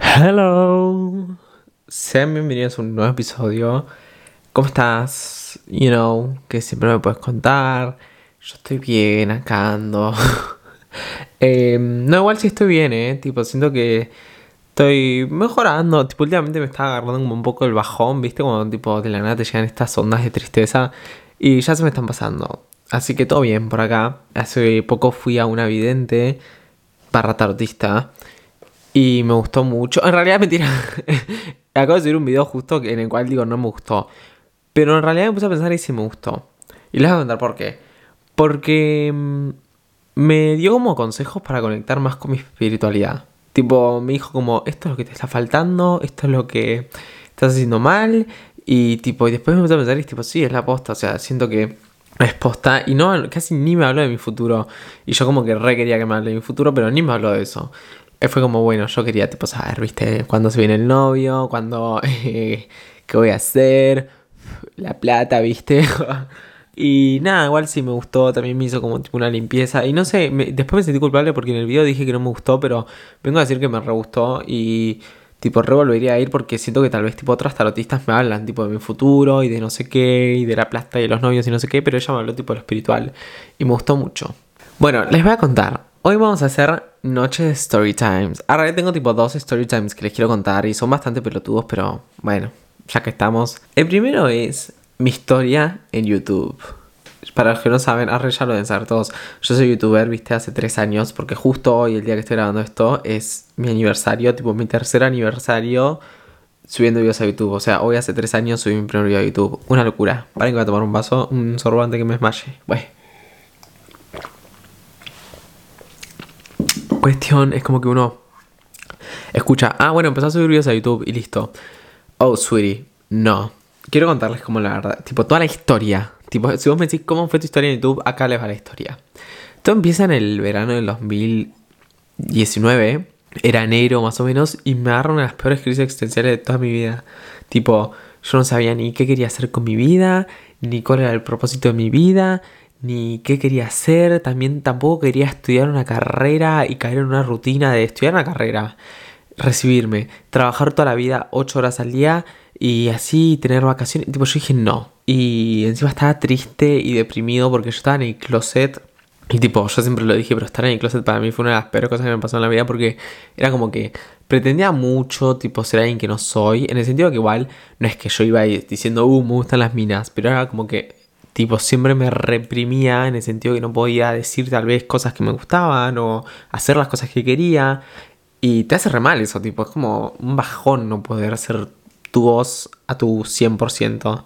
Hello. Sean bienvenidos a un nuevo episodio. ¿Cómo estás? You know, que siempre me puedes contar. Yo estoy bien, acá ando. Em, no, igual sí estoy bien, eh. Tipo, siento que estoy mejorando. Tipo, últimamente me está agarrando como un poco el bajón, ¿viste? Cuando tipo de la nada te llegan estas ondas de tristeza. Y ya se me están pasando. Así que todo bien por acá. Hace poco fui a una vidente barra tarotista. Y me gustó mucho. En realidad, mentira. Acabo de subir un video justo en el cual digo no me gustó. Pero en realidad me puse a pensar y sí me gustó. Y les voy a contar por qué. Porque mm, me dio como consejos para conectar más con mi espiritualidad. Tipo, me dijo como, esto es lo que te está faltando, esto es lo que estás haciendo mal. Y tipo, y después me puse a pensar y tipo, sí, es la posta. O sea, siento que es posta. Y no, casi ni me habló de mi futuro. Y yo como que re quería que me hable de mi futuro, pero ni me habló de eso. Fue como, bueno, yo quería tipo saber, viste, cuándo se viene el novio, cuándo, eh, qué voy a hacer, la plata, viste. y nada, igual sí me gustó, también me hizo como tipo una limpieza. Y no sé, después me sentí culpable porque en el video dije que no me gustó, pero vengo a decir que me re gustó y tipo re volvería a ir porque siento que tal vez tipo otras tarotistas me hablan tipo de mi futuro y de no sé qué y de la plata y de los novios y no sé qué, pero ella me habló tipo de lo espiritual y me gustó mucho. Bueno, les voy a contar. Hoy vamos a hacer noche de story times. Ahora tengo tipo dos story times que les quiero contar y son bastante pelotudos, pero bueno, ya que estamos. El primero es mi historia en YouTube. Para los que no saben, ahora ya lo deben saber todos. Yo soy youtuber, viste, hace tres años, porque justo hoy, el día que estoy grabando esto, es mi aniversario, tipo mi tercer aniversario subiendo videos a YouTube. O sea, hoy hace tres años subí mi primer video a YouTube. Una locura. Para que voy a tomar un vaso, un sorbante que me desmaye. Bueno. Cuestión es como que uno escucha, ah, bueno, empezó a subir videos a YouTube y listo. Oh, sweetie, no. Quiero contarles como la verdad, tipo toda la historia. Tipo, si vos me decís cómo fue tu historia en YouTube, acá les va la historia. Todo empieza en el verano del 2019, era enero más o menos, y me de las peores crisis existenciales de toda mi vida. Tipo, yo no sabía ni qué quería hacer con mi vida, ni cuál era el propósito de mi vida, ni qué quería hacer, también tampoco quería estudiar una carrera y caer en una rutina de estudiar una carrera, recibirme, trabajar toda la vida 8 horas al día y así tener vacaciones. Tipo, yo dije no. Y encima estaba triste y deprimido porque yo estaba en el closet. Y tipo, yo siempre lo dije, pero estar en el closet para mí fue una de las peores cosas que me pasó en la vida porque era como que pretendía mucho, tipo, ser alguien que no soy. En el sentido que igual no es que yo iba diciendo, uh, me gustan las minas, pero era como que tipo, siempre me reprimía en el sentido que no podía decir tal vez cosas que me gustaban o hacer las cosas que quería. Y te hace re mal eso, tipo, es como un bajón no poder hacer tu voz a tu 100%.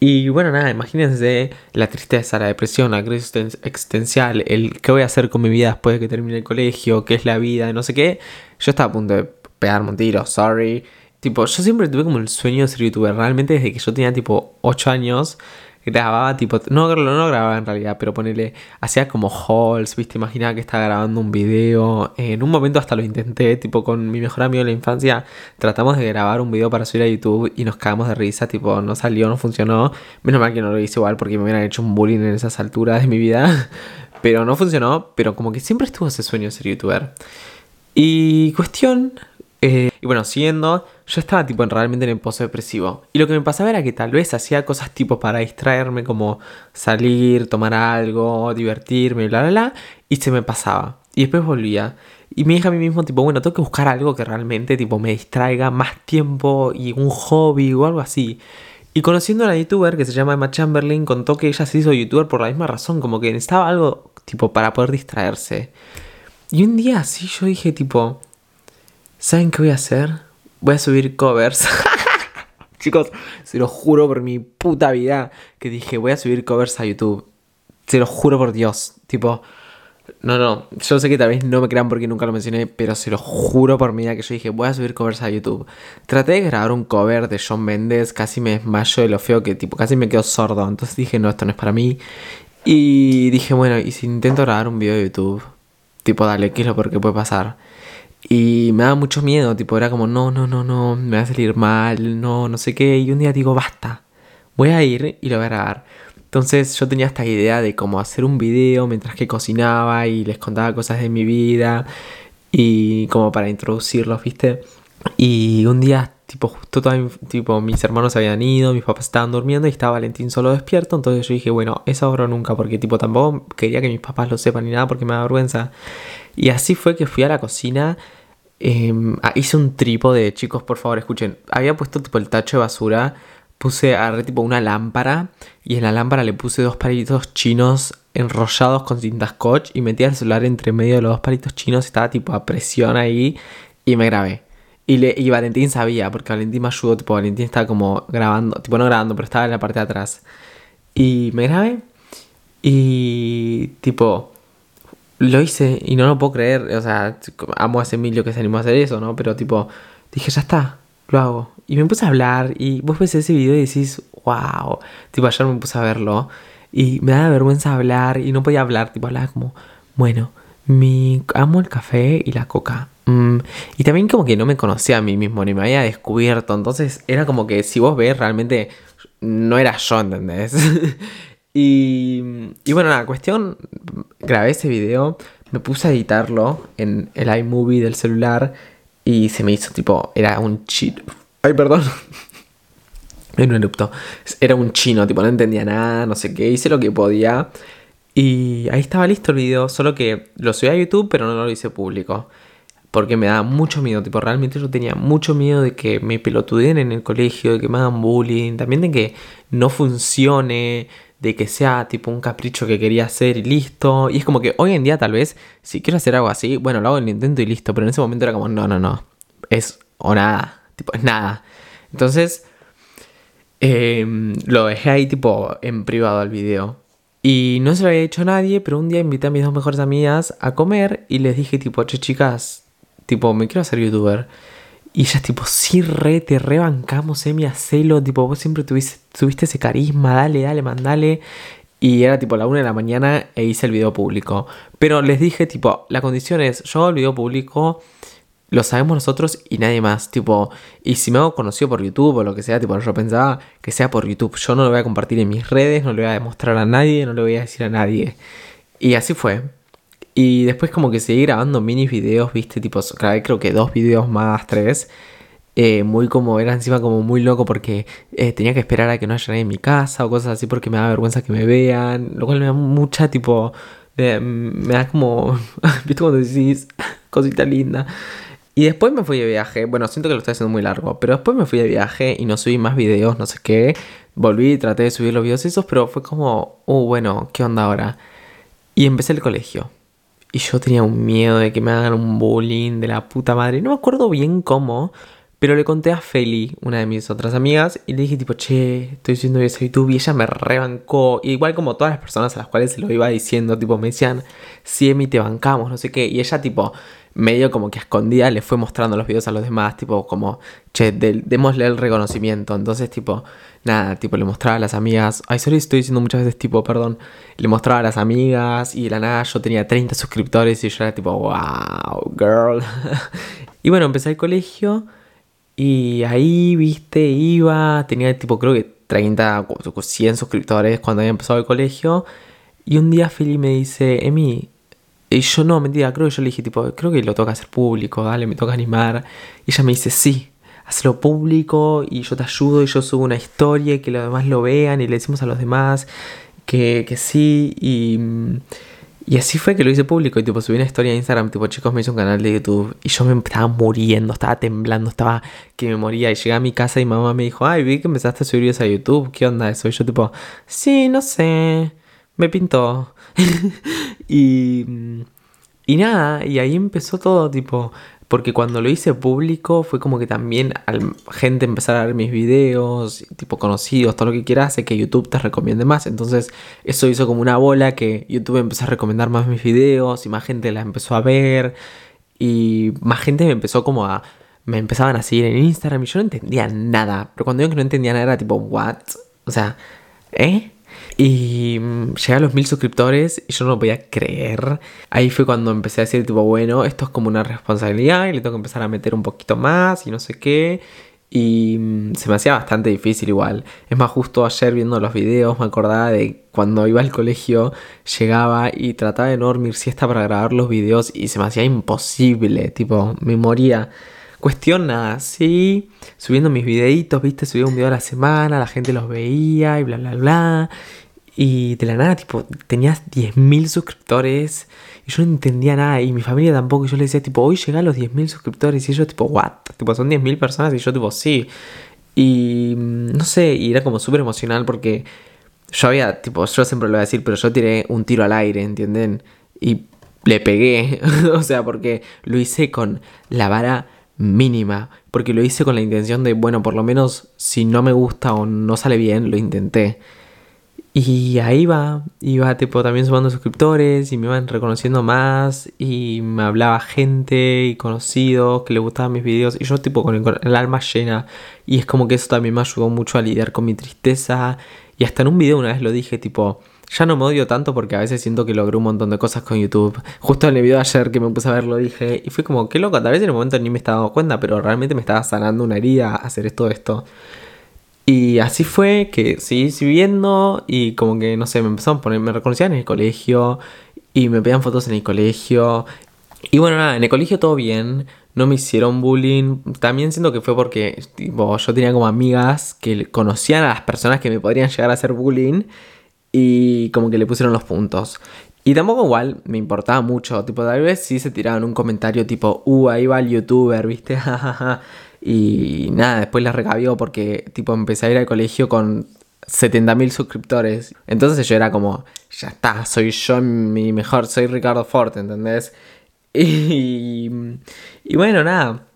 Y bueno, nada, imagínense la tristeza, la depresión, la crisis existencial, el qué voy a hacer con mi vida después de que termine el colegio, qué es la vida, no sé qué. Yo estaba a punto de pegarme un tiro, sorry. Tipo, yo siempre tuve como el sueño de ser youtuber. Realmente desde que yo tenía tipo 8 años grababa tipo, no, no grababa en realidad, pero ponele, hacía como halls, viste, imaginaba que estaba grabando un video, en un momento hasta lo intenté, tipo con mi mejor amigo de la infancia, tratamos de grabar un video para subir a YouTube y nos cagamos de risa, tipo, no salió, no funcionó, menos mal que no lo hice igual porque me hubieran hecho un bullying en esas alturas de mi vida, pero no funcionó, pero como que siempre estuvo ese sueño de ser youtuber. Y cuestión, eh, y bueno, siguiendo, yo estaba tipo realmente en el pozo depresivo. Y lo que me pasaba era que tal vez hacía cosas tipo para distraerme, como salir, tomar algo, divertirme, bla, bla, bla, y se me pasaba. Y después volvía. Y me dije a mí mismo, tipo, bueno, tengo que buscar algo que realmente tipo me distraiga más tiempo y un hobby o algo así. Y conociendo a una youtuber que se llama Emma Chamberlain, contó que ella se hizo youtuber por la misma razón, como que necesitaba algo tipo para poder distraerse. Y un día así yo dije tipo, ¿Saben qué voy a hacer? Voy a subir covers. Chicos, se lo juro por mi puta vida que dije, voy a subir covers a YouTube. Se lo juro por Dios. Tipo, no, no, yo sé que tal vez no me crean porque nunca lo mencioné, pero se lo juro por vida que yo dije, voy a subir covers a YouTube. Traté de grabar un cover de John Mendes, casi me desmayo de lo feo que, tipo, casi me quedo sordo. Entonces dije, no, esto no es para mí. Y dije, bueno, ¿y si intento grabar un video de YouTube? Tipo, dale, ¿qué es lo peor que puede pasar? Y me daba mucho miedo, tipo, era como, no, no, no, no, me va a salir mal, no, no sé qué. Y un día digo, basta, voy a ir y lo voy a grabar. Entonces yo tenía esta idea de cómo hacer un video mientras que cocinaba y les contaba cosas de mi vida. Y como para introducirlos, ¿viste? Y un día, tipo, justo todo, tipo, mis hermanos habían ido, mis papás estaban durmiendo y estaba Valentín solo despierto. Entonces yo dije, bueno, eso ahora nunca, porque tipo tampoco quería que mis papás lo sepan ni nada porque me da vergüenza. Y así fue que fui a la cocina. Em, ah, hice un trípode, chicos, por favor, escuchen. Había puesto tipo el tacho de basura. Puse, agarré tipo una lámpara y en la lámpara le puse dos palitos chinos enrollados con cinta scotch y metí el celular entre medio de los dos palitos chinos. Estaba tipo a presión ahí y me grabé. Y, le, y Valentín sabía, porque Valentín me ayudó, tipo Valentín estaba como grabando, tipo no grabando, pero estaba en la parte de atrás. Y me grabé y tipo lo hice y no lo puedo creer, o sea, amo a ese Emilio que se animó a hacer eso, ¿no? Pero tipo, dije, ya está, lo hago. Y me puse a hablar y vos ves ese video y decís, wow, tipo ayer me puse a verlo y me da vergüenza hablar y no podía hablar, tipo hablaba como, bueno, mi, amo el café y la coca. Mm, y también como que no me conocía a mí mismo, ni me había descubierto. Entonces era como que si vos ves, realmente no era yo, ¿entendés? y, y bueno, la cuestión, grabé ese video, me puse a editarlo en el iMovie del celular y se me hizo tipo, era un chino. Ay, perdón. En un erupto. Era un chino, tipo, no entendía nada, no sé qué. Hice lo que podía. Y ahí estaba listo el video, solo que lo subí a YouTube, pero no lo hice público. Porque me da mucho miedo, tipo, realmente yo tenía mucho miedo de que me pelotudeen en el colegio, de que me hagan bullying, también de que no funcione, de que sea tipo un capricho que quería hacer y listo. Y es como que hoy en día tal vez, si quiero hacer algo así, bueno, lo hago en el intento y listo, pero en ese momento era como, no, no, no, es o nada, tipo, es nada. Entonces, em, lo dejé ahí tipo en privado al video. Y no se lo había dicho a nadie, pero un día invité a mis dos mejores amigas a comer y les dije tipo, che chicas, tipo, me quiero hacer youtuber. Y ellas tipo, sí, re, te rebancamos, Emi, hacelo, tipo, vos siempre tuviste, tuviste ese carisma, dale, dale, mandale. Y era tipo la una de la mañana e hice el video público. Pero les dije tipo, la condición es, yo el video público lo sabemos nosotros y nadie más. Tipo, y si me hago conocido por YouTube o lo que sea, tipo, yo pensaba que sea por YouTube. Yo no lo voy a compartir en mis redes, no lo voy a demostrar a nadie, no lo voy a decir a nadie. Y así fue. Y después como que seguí grabando mini videos, viste, tipo, grabé creo que dos videos más, tres. Eh, muy como, era encima como muy loco porque eh, tenía que esperar a que no haya nadie en mi casa o cosas así porque me da vergüenza que me vean. Lo cual me da mucha tipo, me da como, viste cuando decís, cosita linda. Y después me fui de viaje. Bueno, siento que lo estoy haciendo muy largo. Pero después me fui de viaje y no subí más videos, no sé qué. Volví y traté de subir los videos esos, pero fue como, uh, bueno, ¿qué onda ahora? Y empecé el colegio. Y yo tenía un miedo de que me hagan un bullying de la puta madre. No me acuerdo bien cómo. Pero le conté a Feli, una de mis otras amigas, y le dije tipo, che, estoy haciendo eso a YouTube, y ella me rebancó, igual como todas las personas a las cuales se lo iba diciendo, tipo, me decían, sí, Emi, te bancamos, no sé qué, y ella tipo, medio como que a escondida le fue mostrando los videos a los demás, tipo como, che, démosle el reconocimiento. Entonces, tipo, nada, tipo, le mostraba a las amigas, ay, sorry, estoy diciendo muchas veces, tipo, perdón, le mostraba a las amigas y la nada yo tenía 30 suscriptores y yo era tipo, wow, girl. y bueno, empecé el colegio y ahí, viste, iba, tenía tipo, creo que 30, 100 suscriptores cuando había empezado el colegio. Y un día Philly me dice, Emi, y yo no, mentira, creo que yo le dije, tipo, creo que lo toca hacer público, dale, me toca animar. Y ella me dice, sí, hazlo público y yo te ayudo y yo subo una historia y que los demás lo vean y le decimos a los demás que, que sí. Y, y así fue que lo hice público y tipo subí una historia en Instagram, tipo, chicos, me hice un canal de YouTube y yo me estaba muriendo, estaba temblando, estaba que me moría. Y llegué a mi casa y mamá me dijo, ay, vi que empezaste a subir videos a YouTube, ¿qué onda eso? Y yo tipo, sí, no sé, me pintó. y, y nada, y ahí empezó todo tipo, porque cuando lo hice público fue como que también al gente empezar a ver mis videos, tipo conocidos, todo lo que quieras, hace que YouTube te recomiende más. Entonces eso hizo como una bola que YouTube empezó a recomendar más mis videos y más gente la empezó a ver y más gente me empezó como a... Me empezaban a seguir en Instagram y yo no entendía nada. Pero cuando digo que no entendía nada era tipo, ¿what? O sea, ¿eh? Y mm, llegué a los mil suscriptores y yo no lo podía creer. Ahí fue cuando empecé a decir, tipo, bueno, esto es como una responsabilidad y le tengo que empezar a meter un poquito más y no sé qué. Y mm, se me hacía bastante difícil igual. Es más, justo ayer viendo los videos me acordaba de cuando iba al colegio, llegaba y trataba de no dormir siesta para grabar los videos y se me hacía imposible, tipo, me moría. Cuestión nada, sí, subiendo mis videitos, viste, subía un video a la semana, la gente los veía y bla, bla, bla. Y de la nada, tipo, tenías 10.000 suscriptores y yo no entendía nada. Y mi familia tampoco. Y yo le decía, tipo, hoy llegan los 10.000 suscriptores. Y ellos, tipo, what? Tipo, son 10.000 personas. Y yo, tipo, sí. Y mm, no sé, y era como súper emocional porque yo había, tipo, yo siempre lo voy a decir, pero yo tiré un tiro al aire, ¿entienden? Y le pegué. o sea, porque lo hice con la vara mínima. Porque lo hice con la intención de, bueno, por lo menos si no me gusta o no sale bien, lo intenté. Y ahí va, iba tipo también sumando suscriptores y me iban reconociendo más y me hablaba gente y conocidos que le gustaban mis videos y yo tipo con el, alma llena y es como que eso también me ayudó mucho a lidiar con mi tristeza y hasta en un video una vez lo dije tipo ya no me odio tanto porque a veces siento que logré un montón de cosas con YouTube. Justo en el video de ayer que me puse a ver lo dije y fue como qué loco, tal vez en el momento ni me estaba dando cuenta pero realmente me estaba sanando una herida hacer esto esto. Y así fue que seguí viendo y como que, no sé, me empezaron a poner, me reconocían en el colegio y me pedían fotos en el colegio. Y bueno, nada, en el colegio todo bien, no me hicieron bullying. También siento que fue porque yo tenía como amigas que conocían a las personas que me podrían llegar a hacer bullying y como que le pusieron los puntos. Y tampoco igual me importaba mucho, tipo tal vez sí se tiraban un comentario tipo, uh, ahí va el youtuber, viste, Y nada, después la recabió porque tipo empecé a ir al colegio con 70.000 suscriptores. Entonces yo era como, ya está, soy yo mi mejor, soy Ricardo Ford, ¿entendés? Y, y bueno, nada.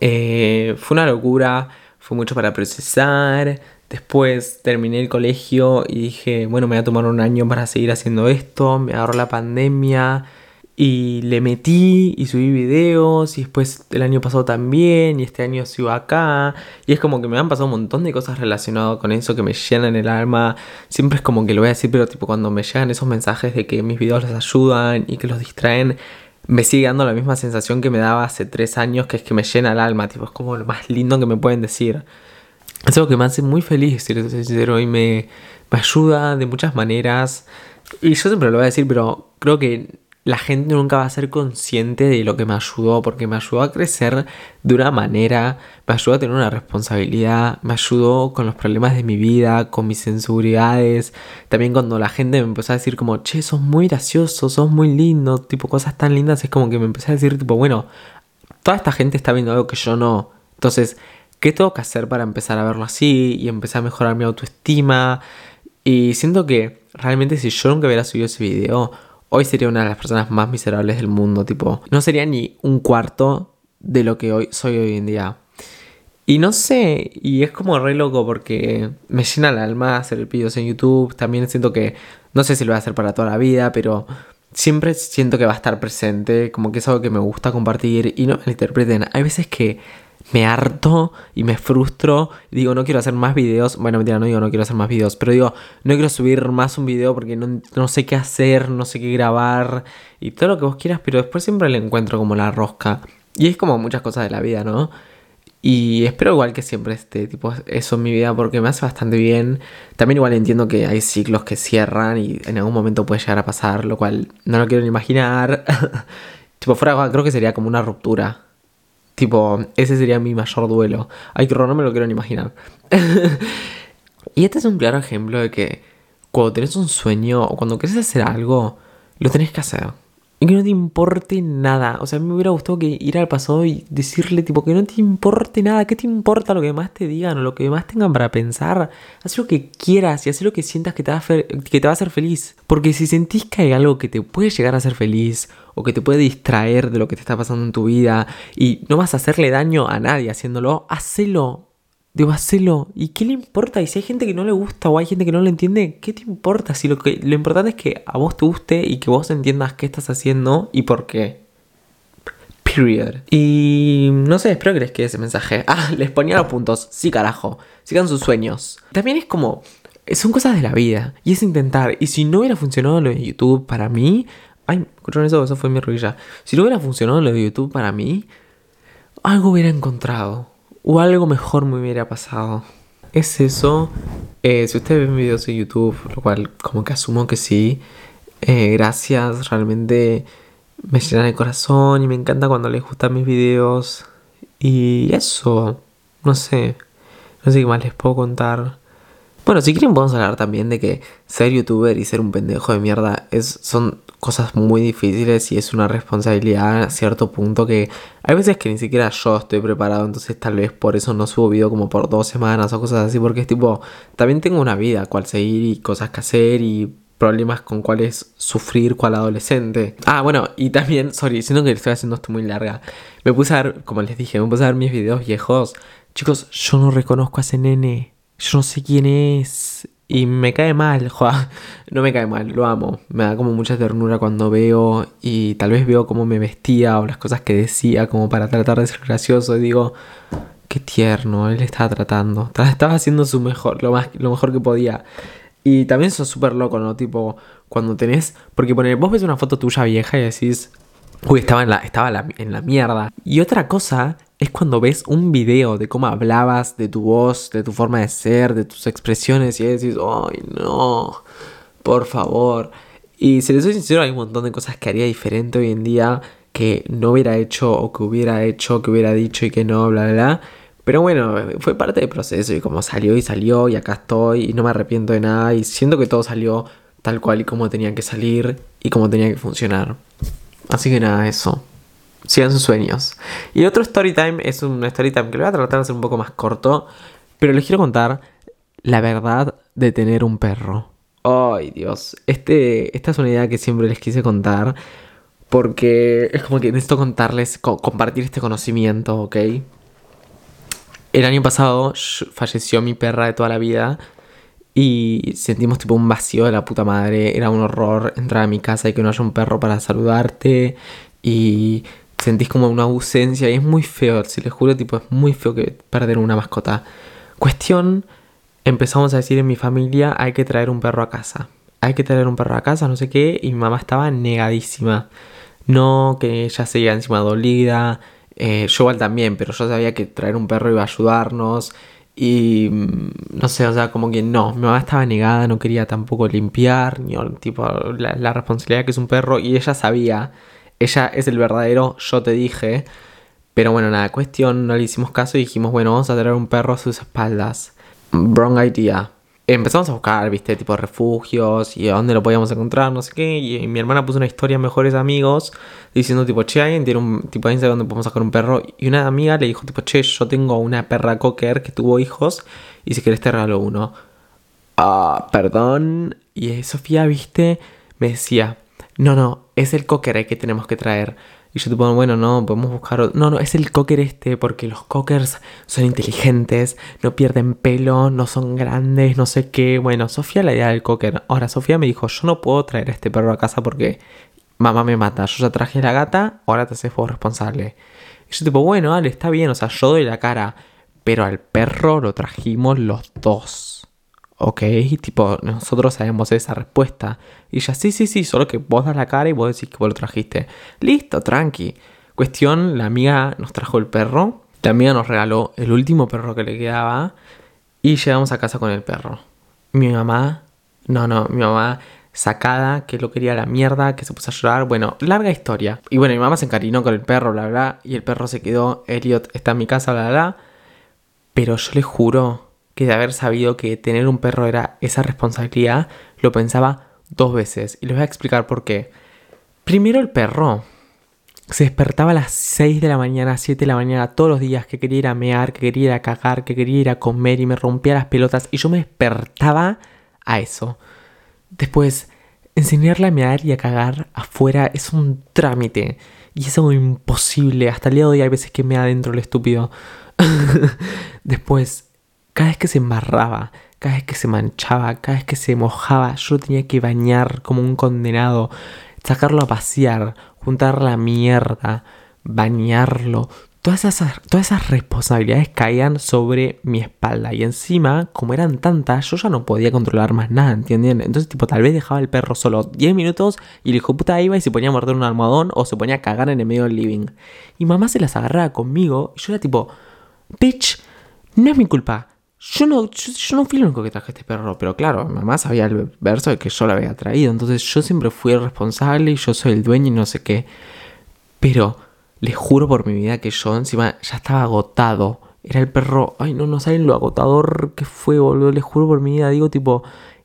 Eh, fue una locura, fue mucho para procesar. Después terminé el colegio y dije, bueno, me voy a tomar un año para seguir haciendo esto. Me agarró la pandemia y le metí y subí videos y después el año pasado también y este año sigo acá y es como que me han pasado un montón de cosas relacionadas con eso que me llenan el alma. Siempre es como que lo voy a decir, pero tipo cuando me llegan esos mensajes de que mis videos les ayudan y que los distraen, me sigue dando la misma sensación que me daba hace tres años, que es que me llena el alma, tipo es como lo más lindo que me pueden decir. Es algo que me hace muy feliz, si sincero, y me, me ayuda de muchas maneras. Y yo siempre lo voy a decir, pero creo que la gente nunca va a ser consciente de lo que me ayudó, porque me ayudó a crecer de una manera, me ayudó a tener una responsabilidad, me ayudó con los problemas de mi vida, con mis inseguridades. También cuando la gente me empezó a decir como, che, sos muy gracioso, sos muy lindo, tipo cosas tan lindas, es como que me empecé a decir tipo, bueno, toda esta gente está viendo algo que yo no. Entonces, ¿qué tengo que hacer para empezar a verlo así y empezar a mejorar mi autoestima? Y siento que realmente si yo nunca hubiera subido ese video, hoy sería una de las personas más miserables del mundo, tipo, no sería ni un cuarto de lo que hoy soy hoy en día. Y no sé, y es como re loco porque me llena el alma hacer videos en YouTube. También siento que, no sé si lo voy a hacer para toda la vida, pero siempre siento que va a estar presente, como que es algo que me gusta compartir y no me interpreten. Hay veces que me harto y me frustro. Digo, no quiero hacer más videos. Bueno, mentira, no digo no quiero hacer más videos. Pero digo, no quiero subir más un video porque no, sé qué hacer, no sé qué grabar. Y todo lo que vos quieras. Pero después siempre le encuentro como la rosca. Y es como muchas cosas de la vida, ¿no? Y espero igual que siempre este tipo eso en mi vida porque me hace bastante bien. También igual entiendo que hay ciclos que cierran y en algún momento puede llegar a pasar, lo cual no lo quiero ni imaginar. tipo, fuera creo que sería como una ruptura Tipo, ese sería mi mayor duelo. Ay, que no me lo quiero ni imaginar. y este es un claro ejemplo de que cuando tenés un sueño o cuando querés hacer algo, lo tenés que hacer. Y que no te importe nada. O sea, a mí me hubiera gustado que ir al pasado y decirle, tipo, que no te importe nada. ¿Qué te importa lo que más te digan o lo que más tengan para pensar? Haz lo que quieras y haz lo que sientas que te, va a que te va a hacer feliz. Porque si sentís que hay algo que te puede llegar a hacer feliz o que te puede distraer de lo que te está pasando en tu vida y no vas a hacerle daño a nadie haciéndolo, hacelo. Digo, hacelo. ¿Y qué le importa? Y si hay gente que no le gusta o hay gente que no lo entiende, ¿qué te importa? Si lo, que, lo importante es que a vos te guste y que vos entiendas qué estás haciendo y por qué. Period. Y no sé, espero que les quede ese mensaje. Ah, les ponía los puntos. Sí, carajo. Sigan sus sueños. También es como. Son cosas de la vida. Y es intentar. Y si no hubiera funcionado lo de YouTube para mí. Ay, ¿escucharon eso? Eso fue mi rodilla. Si no hubiera funcionado lo de YouTube para mí. Algo hubiera encontrado o algo mejor me hubiera pasado. Es eso. Eh, si ustedes ven videos de YouTube, lo cual como que asumo que sí, eh, gracias, realmente me llenan el corazón y me encanta cuando les gustan mis videos. Y eso, no sé, no sé qué más les puedo contar. Bueno, si quieren podemos hablar también de que ser youtuber y ser un pendejo de mierda es, son cosas muy difíciles y es una responsabilidad a cierto punto que hay veces que ni siquiera yo estoy preparado, entonces tal vez por eso no subo video como por dos semanas o cosas así, porque es tipo, también tengo una vida cual seguir y cosas que hacer y problemas con cuáles sufrir cual adolescente. Ah, bueno, y también, sorry, siento que estoy haciendo esto muy larga. Me puse a ver, como les dije, me puse a ver mis videos viejos. Chicos, yo no reconozco a ese nene. Yo no sé quién es. Y me cae mal, joa. No me cae mal, lo amo. Me da como mucha ternura cuando veo y tal vez veo cómo me vestía o las cosas que decía como para tratar de ser gracioso y digo, qué tierno, él estaba tratando. Estaba haciendo su mejor, lo, más, lo mejor que podía. Y también eso es súper loco, ¿no? Tipo, cuando tenés... Porque poner, vos ves una foto tuya vieja y decís, uy, estaba en la, estaba en la mierda. Y otra cosa es cuando ves un video de cómo hablabas, de tu voz, de tu forma de ser, de tus expresiones y decís, ay no, por favor. Y si les soy sincero, hay un montón de cosas que haría diferente hoy en día que no hubiera hecho o que hubiera hecho, que hubiera dicho y que no, bla, bla, bla. Pero bueno, fue parte del proceso y como salió y salió y acá estoy y no me arrepiento de nada y siento que todo salió tal cual y como tenía que salir y como tenía que funcionar. Así que nada, eso sigan sus sueños. Y el otro story time es un story time que lo voy a tratar de hacer un poco más corto, pero les quiero contar la verdad de tener un perro. Ay, Dios. Este, esta es una idea que siempre les quise contar. Porque es como que necesito contarles, compartir este conocimiento, ¿ok? El año pasado falleció mi perra de toda la vida. Y sentimos tipo un vacío de la puta madre. Era un horror entrar a mi casa y que no haya un perro para saludarte. Y sentís como una ausencia y es muy feo, si les juro, tipo, es muy feo que perder una mascota. Cuestión, empezamos a decir en mi familia, hay que traer un perro a casa. Hay que traer un perro a casa, no sé qué, y mi mamá estaba negadísima. No, que ella seguía encima dolida. Eh, yo igual también, pero yo sabía que traer un perro iba a ayudarnos. Y mm, no sé, o sea, como que no, mi mamá estaba negada, no quería tampoco limpiar, ni tipo la, la responsabilidad que es un perro, y ella sabía ella es el verdadero yo te dije. Pero bueno, nada, cuestión, no le hicimos caso y dijimos, bueno, vamos a traer un perro a sus espaldas. Wrong idea. Empezamos a buscar, viste, tipo refugios y dónde lo podíamos encontrar, no sé qué. Y mi hermana puso una historia Mejores Amigos diciendo, tipo, che, alguien tiene un tipo de Instagram donde podemos sacar un perro. Y una amiga le dijo, tipo, che, yo tengo una perra cocker que tuvo hijos y si querés te regalo uno. Ah, perdón. Y Sofía, viste, me decía, no, no, es el cocker que tenemos que traer. Y yo tipo, bueno, no, podemos buscar otro. No, no, es el cocker este, porque los cockers son inteligentes, no pierden pelo, no son grandes, no sé qué. Bueno, Sofía la idea del cocker. Ahora, Sofía me dijo, yo no puedo traer este perro a casa porque mamá me mata. Yo ya traje la gata, ahora te haces vos responsable. Y yo tipo, bueno, dale, está bien, o sea, yo doy la cara. Pero al perro lo trajimos los dos ok, tipo, nosotros sabemos esa respuesta. Y ya, sí, sí, sí, solo que vos das la cara y vos decís que vos lo trajiste. Listo, tranqui. Cuestión, la amiga nos trajo el perro. La amiga nos regaló el último perro que le quedaba. Y llegamos a casa con el perro. Mi mamá, no, no, mi mamá sacada, que lo quería la mierda, que se puso a llorar. Bueno, larga historia. Y bueno, mi mamá se encarinó con el perro, bla, bla. Y el perro se quedó. Elliot está en mi casa, bla, bla. Pero yo le juro que de haber sabido que tener un perro era esa responsabilidad, lo pensaba dos veces. Y les voy a explicar por qué. Primero el perro se despertaba a las 6 de la mañana, 7 de la mañana todos los días, que quería ir a mear, que quería ir a cagar, que quería ir a comer y me rompía las pelotas y yo me despertaba a eso. Después, enseñarle a mear y a cagar afuera es un trámite y es algo imposible. Hasta el día de hoy hay veces que me adentro el estúpido. Después, cada vez que se embarraba, cada vez que se manchaba, cada vez que se mojaba, yo tenía que bañar como un condenado, sacarlo a pasear, juntar la mierda, bañarlo. Todas esas, todas esas responsabilidades caían sobre mi espalda. Y encima, como eran tantas, yo ya no podía controlar más nada, ¿entienden? Entonces, tipo, tal vez dejaba el perro solo 10 minutos y el hijo puta iba y se ponía a morder un almohadón o se ponía a cagar en el medio del living. Y mamá se las agarraba conmigo y yo era tipo, bitch, no es mi culpa. Yo no, yo, no fui el único que traje este perro, pero claro, mamá sabía el verso de que yo lo había traído, entonces yo siempre fui el responsable y yo soy el dueño y no sé qué. Pero les juro por mi vida que yo encima ya estaba agotado. Era el perro, ay no, no saben lo agotador que fue, boludo, les juro por mi vida, digo tipo,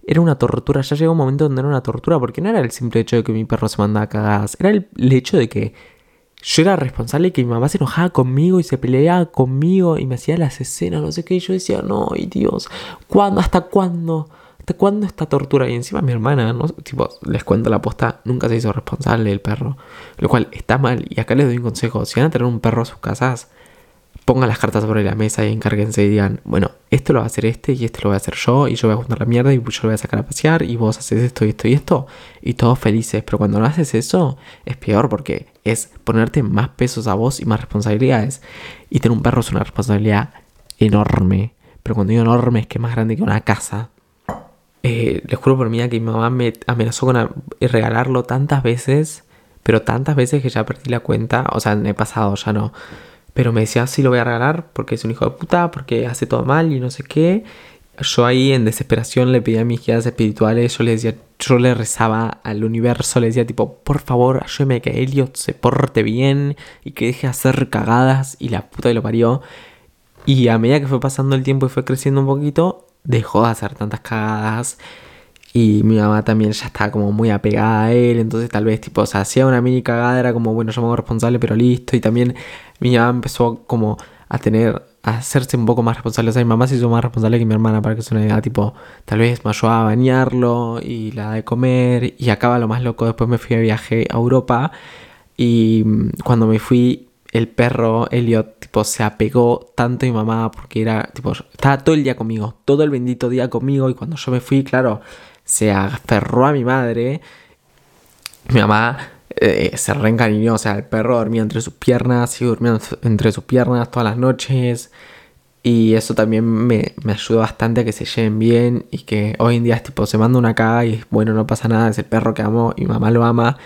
era una tortura, ya llegó un momento donde era una tortura, porque no era el simple hecho de que mi perro se mandaba cagadas, era el hecho de que yo era responsable que mi mamá se enojaba conmigo y se peleaba conmigo y me hacía las escenas, no sé qué. Y yo decía, no, y Dios, ¿cuándo? ¿Hasta cuándo? ¿Hasta cuándo esta tortura? Y encima mi hermana, ¿no? tipo, les cuento la posta, nunca se hizo responsable del perro. Lo cual está mal. Y acá les doy un consejo. Si van a tener un perro a sus casas, pongan las cartas sobre la mesa y encárguense y digan, bueno, esto lo va a hacer este y esto lo voy a hacer yo y yo voy a juntar la mierda y yo lo voy a sacar a pasear y vos haces esto y esto y esto y todos felices. Pero cuando no haces eso es peor porque es ponerte más pesos a vos y más responsabilidades. Y tener un perro es una responsabilidad enorme. Pero cuando digo enorme es que es más grande que una casa. Eh, les juro por mí que mi mamá me amenazó con regalarlo tantas veces, pero tantas veces que ya perdí la cuenta. O sea, me he pasado, ya no. Pero me decía, sí lo voy a regalar porque es un hijo de puta, porque hace todo mal y no sé qué. Yo ahí en desesperación le pedía a mis guías espirituales, yo le decía, yo le rezaba al universo, le decía tipo, por favor, ayúdeme que Elliot se porte bien y que deje de hacer cagadas y la puta que lo parió. Y a medida que fue pasando el tiempo y fue creciendo un poquito, dejó de hacer tantas cagadas y mi mamá también ya estaba como muy apegada a él, entonces tal vez tipo, o sea, hacía una mini cagada, era como, bueno, yo me hago responsable, pero listo. Y también mi mamá empezó como a tener, a hacerse un poco más responsable. O sea, mi mamá se hizo más responsable que mi hermana, para que sea una tipo, tal vez me ayudaba a bañarlo y la de comer. Y acaba lo más loco, después me fui a viaje a Europa y mm, cuando me fui, el perro Elliot, tipo, se apegó tanto a mi mamá porque era, tipo, estaba todo el día conmigo, todo el bendito día conmigo. Y cuando yo me fui, claro, se aferró a mi madre. Mi mamá eh, se reencariñó, o sea, el perro dormía entre sus piernas, y durmiendo entre sus piernas todas las noches. Y eso también me, me, ayudó bastante a que se lleven bien y que hoy en día es tipo, se manda una caga y bueno, no pasa nada, es el perro que amo y mamá lo ama.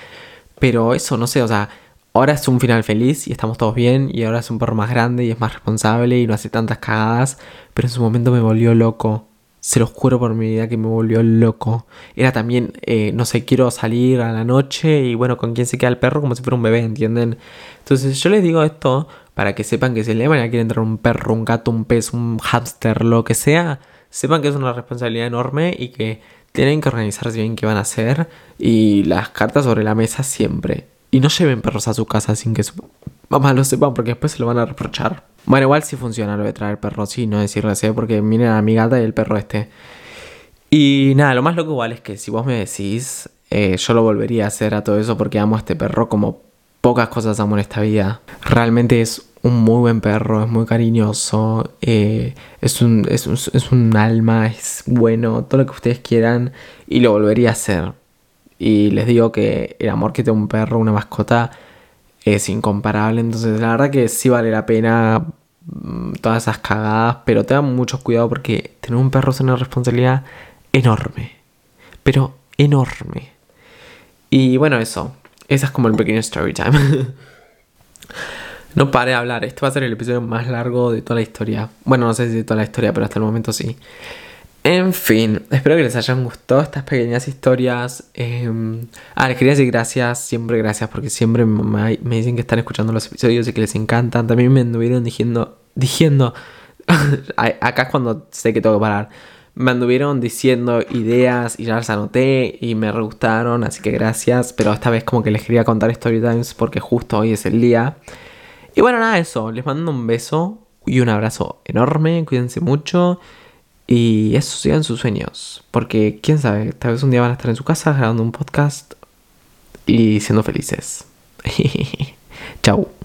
Pero eso, no sé, o sea, ahora es un final feliz y estamos todos bien y ahora es un perro más grande y es más responsable y no hace tantas cagadas, pero en su momento me volvió loco se los juro por mi vida que me volvió loco. Era también, eh, no sé, quiero salir a la noche y bueno, con quién se queda el perro como si fuera un bebé, ¿entienden? Entonces yo les digo esto para que sepan que si le van a quieren entrar un perro, un gato, un pez, un hámster, lo que sea, sepan que es una responsabilidad enorme y que tienen que organizarse bien qué van a hacer y las cartas sobre la mesa siempre. Y no lleven perros a su casa sin que su mamá lo sepan porque después se lo van a reprochar. Bueno, igual sí funciona lo de traer perro, sí, no decirle así, porque miren a mi gata y el perro este. Y nada, lo más loco igual es que si vos me decís, eh, yo lo volvería a hacer a todo eso porque amo a este perro como pocas cosas amo en esta vida. Realmente es un muy buen perro, es muy cariñoso, eh, es, un, es, un, es un alma, es bueno, todo lo que ustedes quieran y lo volvería a hacer. Y les digo que el amor que tiene un perro, una mascota, es incomparable. Entonces, la verdad que sí vale la pena todas esas cagadas, pero tengan mucho cuidado porque tener un perro es una responsabilidad enorme, pero enorme. Y bueno, eso, esa es como el pequeño story time. no pare de hablar, este va a ser el episodio más largo de toda la historia. Bueno, no sé si de toda la historia, pero hasta el momento sí. En fin, espero que les hayan gustado estas pequeñas historias. Eh, ah, les quería decir gracias, siempre gracias, porque siempre me, dicen que están escuchando los episodios y que les encantan. También me anduvieron diciendo, diciendo, acá es cuando sé que tengo que parar. Me anduvieron diciendo ideas y ya las anoté y me re gustaron, así que gracias. Pero esta vez como que les quería contar story times porque justo hoy es el día. Y bueno, nada, eso. Les mando un beso y un abrazo enorme. Cuídense mucho. Y eso, sigan sus sueños. Porque quién sabe, tal vez un día van a estar en su casa grabando un podcast y siendo felices. Chau.